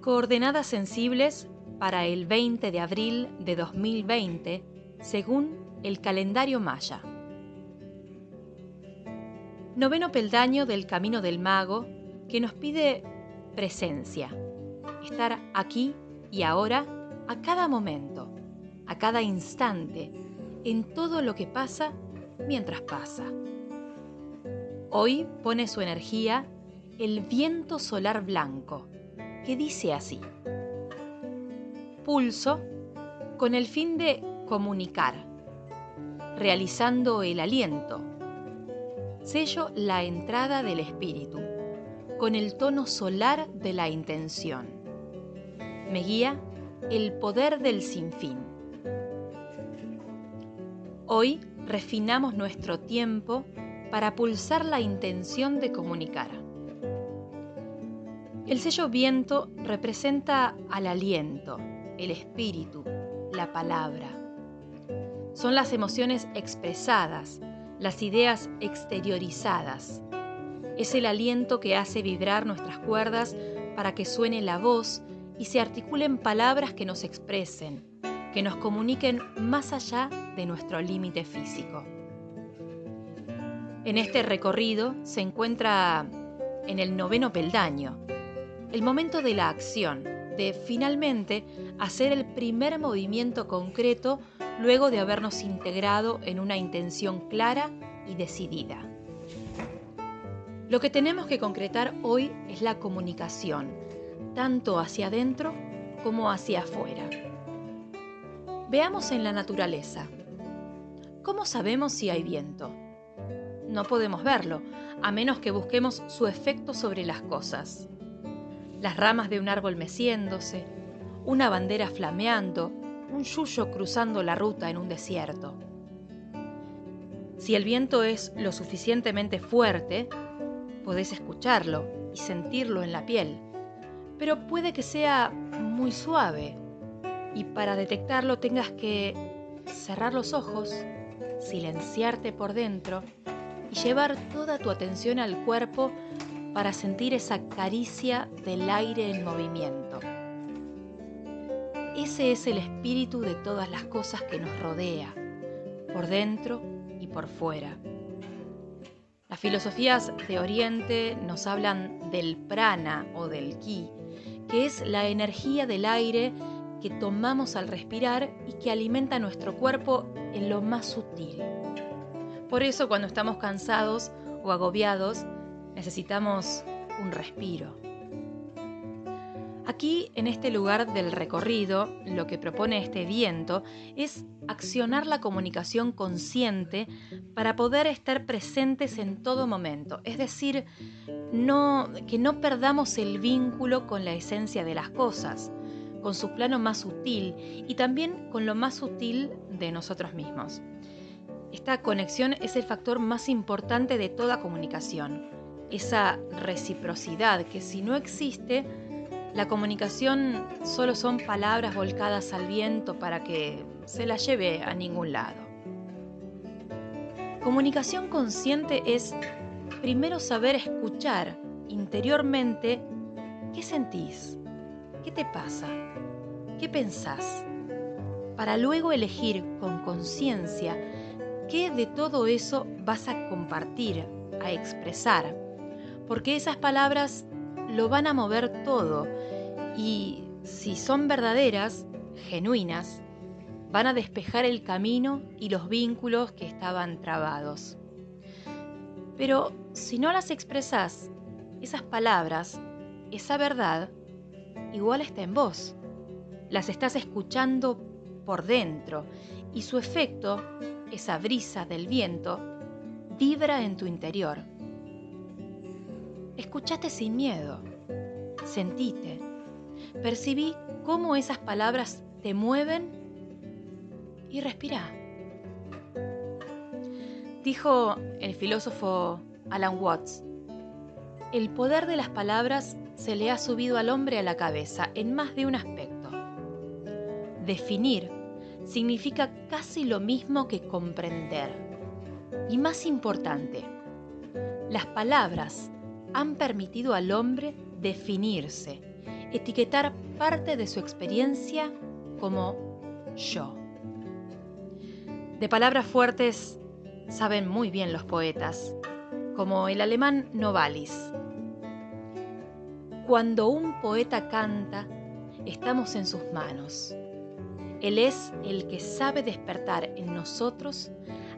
Coordenadas sensibles para el 20 de abril de 2020 según el calendario maya. Noveno peldaño del Camino del Mago que nos pide presencia, estar aquí y ahora a cada momento, a cada instante, en todo lo que pasa mientras pasa. Hoy pone su energía el viento solar blanco, que dice así. Pulso con el fin de comunicar, realizando el aliento. Sello la entrada del espíritu, con el tono solar de la intención. Me guía el poder del sinfín. Hoy refinamos nuestro tiempo para pulsar la intención de comunicar. El sello viento representa al aliento, el espíritu, la palabra. Son las emociones expresadas, las ideas exteriorizadas. Es el aliento que hace vibrar nuestras cuerdas para que suene la voz y se articulen palabras que nos expresen, que nos comuniquen más allá de nuestro límite físico. En este recorrido se encuentra en el noveno peldaño, el momento de la acción, de finalmente hacer el primer movimiento concreto luego de habernos integrado en una intención clara y decidida. Lo que tenemos que concretar hoy es la comunicación, tanto hacia adentro como hacia afuera. Veamos en la naturaleza. ¿Cómo sabemos si hay viento? No podemos verlo, a menos que busquemos su efecto sobre las cosas. Las ramas de un árbol meciéndose, una bandera flameando, un yuyo cruzando la ruta en un desierto. Si el viento es lo suficientemente fuerte, podés escucharlo y sentirlo en la piel, pero puede que sea muy suave y para detectarlo tengas que cerrar los ojos, silenciarte por dentro y llevar toda tu atención al cuerpo para sentir esa caricia del aire en movimiento. Ese es el espíritu de todas las cosas que nos rodea, por dentro y por fuera. Las filosofías de Oriente nos hablan del prana o del ki, que es la energía del aire que tomamos al respirar y que alimenta nuestro cuerpo en lo más sutil. Por eso cuando estamos cansados o agobiados, necesitamos un respiro. Aquí, en este lugar del recorrido, lo que propone este viento es accionar la comunicación consciente para poder estar presentes en todo momento, es decir, no, que no perdamos el vínculo con la esencia de las cosas, con su plano más sutil y también con lo más sutil de nosotros mismos. Esta conexión es el factor más importante de toda comunicación, esa reciprocidad que si no existe, la comunicación solo son palabras volcadas al viento para que se la lleve a ningún lado. Comunicación consciente es primero saber escuchar interiormente qué sentís, qué te pasa, qué pensás, para luego elegir con conciencia ¿Qué de todo eso vas a compartir, a expresar? Porque esas palabras lo van a mover todo y si son verdaderas, genuinas, van a despejar el camino y los vínculos que estaban trabados. Pero si no las expresas, esas palabras, esa verdad, igual está en vos. Las estás escuchando por dentro y su efecto esa brisa del viento, vibra en tu interior. Escuchate sin miedo, sentite, percibí cómo esas palabras te mueven y respira. Dijo el filósofo Alan Watts, el poder de las palabras se le ha subido al hombre a la cabeza en más de un aspecto. Definir significa casi lo mismo que comprender. Y más importante, las palabras han permitido al hombre definirse, etiquetar parte de su experiencia como yo. De palabras fuertes saben muy bien los poetas, como el alemán Novalis. Cuando un poeta canta, estamos en sus manos. Él es el que sabe despertar en nosotros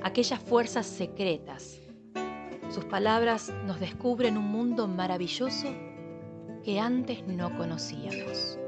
aquellas fuerzas secretas. Sus palabras nos descubren un mundo maravilloso que antes no conocíamos.